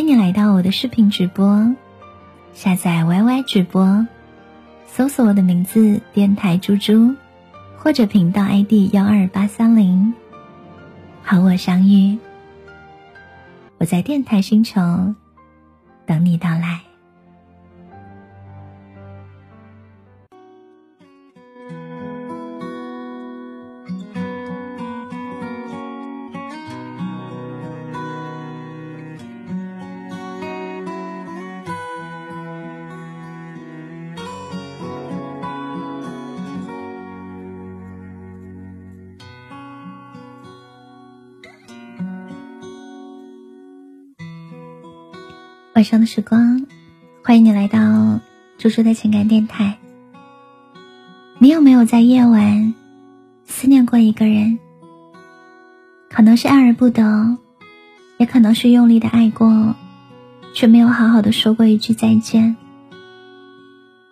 欢迎你来到我的视频直播，下载 YY 直播，搜索我的名字“电台猪猪”，或者频道 ID 幺二八三零，和我相遇。我在电台星球等你到来。晚上的时光，欢迎你来到猪猪的情感电台。你有没有在夜晚思念过一个人？可能是爱而不得，也可能是用力的爱过，却没有好好的说过一句再见。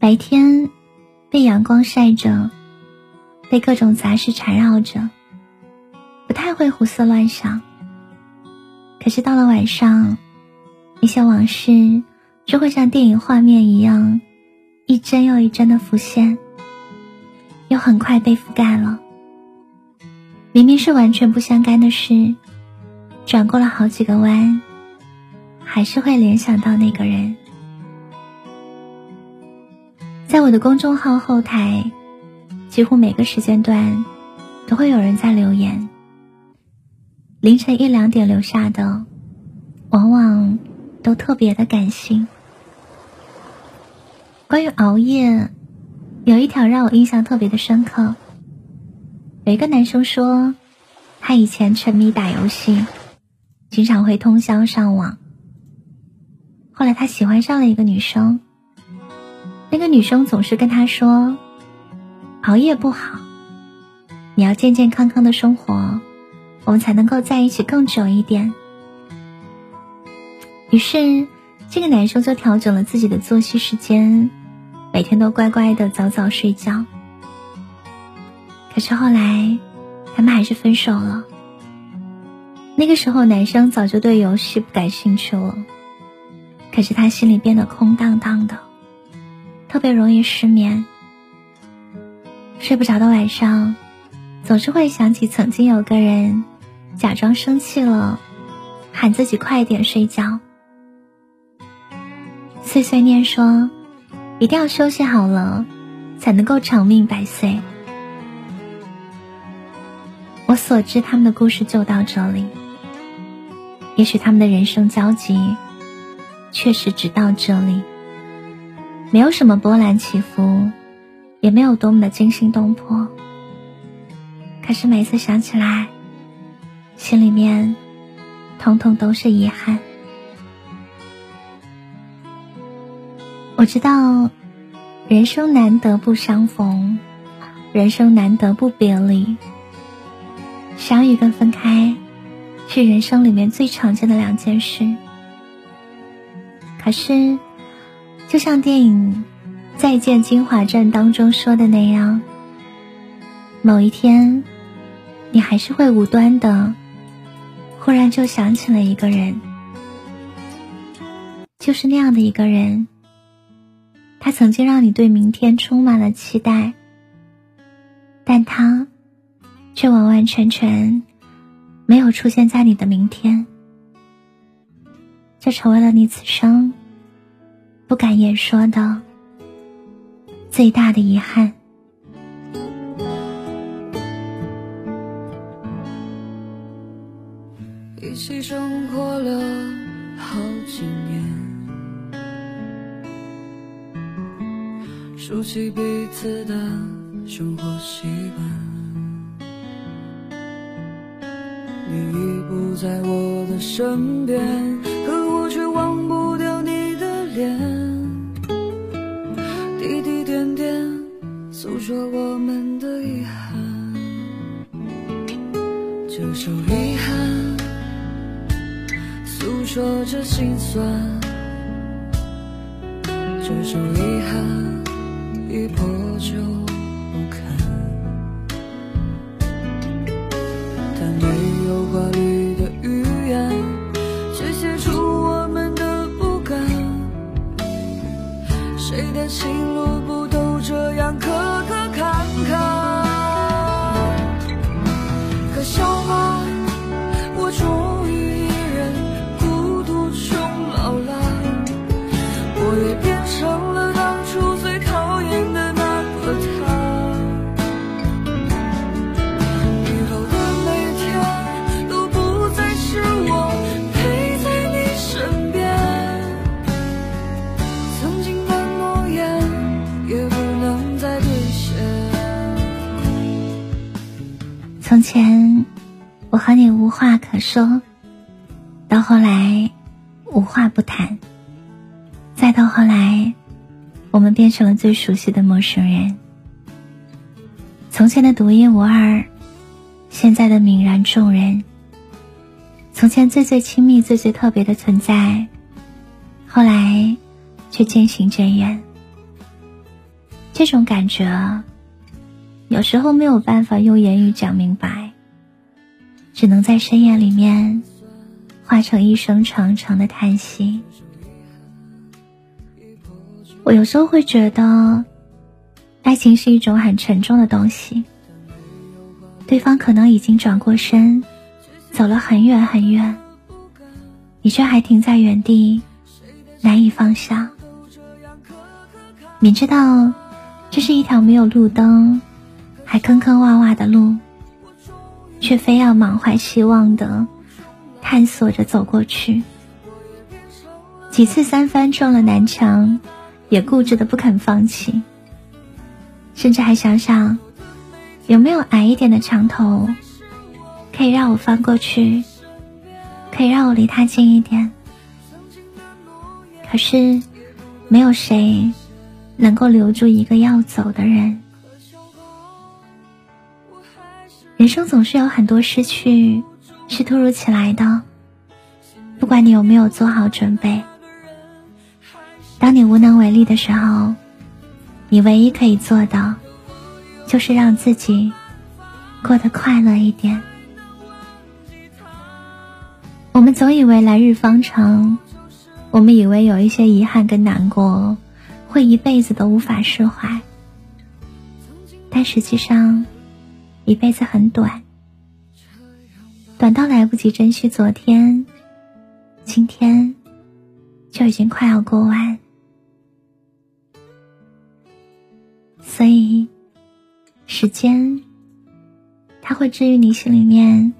白天被阳光晒着，被各种杂事缠绕着，不太会胡思乱想。可是到了晚上。一些往事就会像电影画面一样，一帧又一帧的浮现，又很快被覆盖了。明明是完全不相干的事，转过了好几个弯，还是会联想到那个人。在我的公众号后台，几乎每个时间段都会有人在留言。凌晨一两点留下的，往往。都特别的感性。关于熬夜，有一条让我印象特别的深刻。有一个男生说，他以前沉迷打游戏，经常会通宵上网。后来他喜欢上了一个女生，那个女生总是跟他说，熬夜不好，你要健健康康的生活，我们才能够在一起更久一点。于是，这个男生就调整了自己的作息时间，每天都乖乖的早早睡觉。可是后来，他们还是分手了。那个时候，男生早就对游戏不感兴趣了，可是他心里变得空荡荡的，特别容易失眠。睡不着的晚上，总是会想起曾经有个人假装生气了，喊自己快点睡觉。碎碎念说：“一定要休息好了，才能够长命百岁。”我所知他们的故事就到这里。也许他们的人生交集，确实只到这里，没有什么波澜起伏，也没有多么的惊心动魄。可是每次想起来，心里面，统统都是遗憾。我知道，人生难得不相逢，人生难得不别离。相遇跟分开，是人生里面最常见的两件事。可是，就像电影《再见金华镇》当中说的那样，某一天，你还是会无端的，忽然就想起了一个人，就是那样的一个人。他曾经让你对明天充满了期待，但他却完完全全没有出现在你的明天，这成为了你此生不敢言说的最大的遗憾。一起生活了熟悉彼此的生活习惯。你已不在我的身边可我却忘不掉你的脸。滴滴点点诉说我们的遗憾这首遗憾诉说着心酸这首遗憾已破旧不堪。但没有华丽的语言，却写出我们的不甘。谁的心路不都这样磕磕坎坎？无话可说，到后来无话不谈，再到后来，我们变成了最熟悉的陌生人。从前的独一无二，现在的泯然众人。从前最最亲密、最最特别的存在，后来却渐行渐远。这种感觉。有时候没有办法用言语讲明白，只能在深夜里面化成一声长长的叹息。我有时候会觉得，爱情是一种很沉重的东西。对方可能已经转过身，走了很远很远，你却还停在原地，难以放下。明知道这是一条没有路灯。还坑坑洼洼的路，却非要满怀希望的探索着走过去。几次三番撞了南墙，也固执的不肯放弃。甚至还想想，有没有矮一点的墙头，可以让我翻过去，可以让我离他近一点。可是，没有谁能够留住一个要走的人。人生总是有很多失去，是突如其来的。不管你有没有做好准备，当你无能为力的时候，你唯一可以做的，就是让自己过得快乐一点。我们总以为来日方长，我们以为有一些遗憾跟难过，会一辈子都无法释怀，但实际上。一辈子很短，短到来不及珍惜昨天，今天就已经快要过完。所以，时间，它会治愈你心里面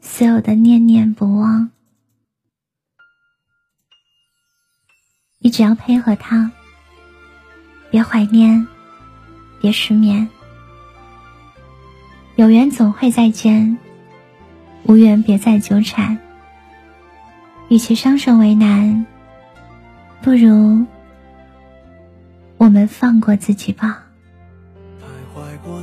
所有的念念不忘。你只要配合他，别怀念，别失眠。有缘总会再见，无缘别再纠缠。与其伤神为难，不如我们放过自己吧。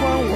光，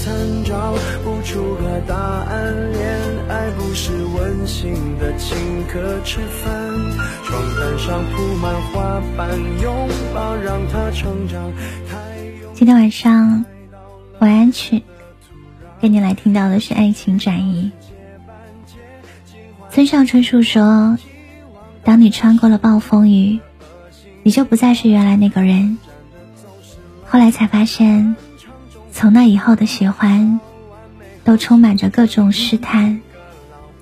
晚餐，找不出个答案。恋爱不是温馨的请客吃饭，床单上铺满花瓣，拥抱让它成长。今天晚上晚安曲，给你来听到的是《爱情转移》。村上春树说：“当你穿过了暴风雨，你就不再是原来那个人。”后来才发现，从那以后的喜欢，都充满着各种试探、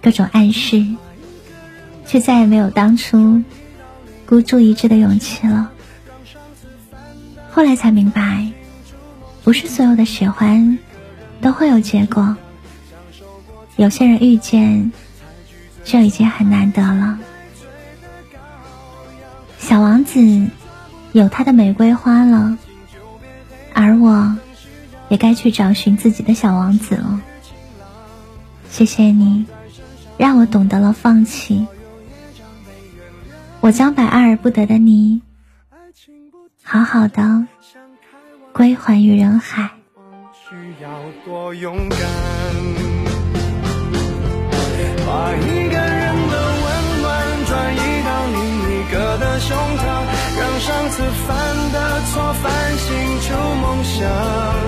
各种暗示，却再也没有当初孤注一掷的勇气了。后来才明白，不是所有的喜欢都会有结果，有些人遇见。就已经很难得了。小王子有他的玫瑰花了，而我，也该去找寻自己的小王子了。谢谢你，让我懂得了放弃。我将把爱而不得的你，好好的归还于人海。把一个人的温暖转移到另一个的胸膛，让上次犯的错反省出梦想。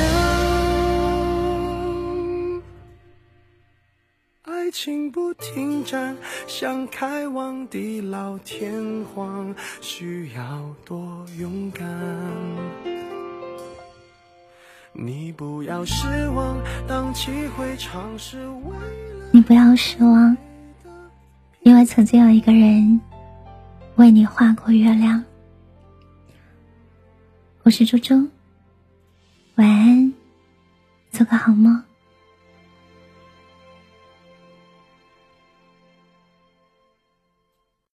情不停站，想开往地老天荒，需要多勇敢。你不要失望，当机会尝试为了你不要失望，因为曾经有一个人为你画过月亮。我是猪猪，晚安，做个好梦。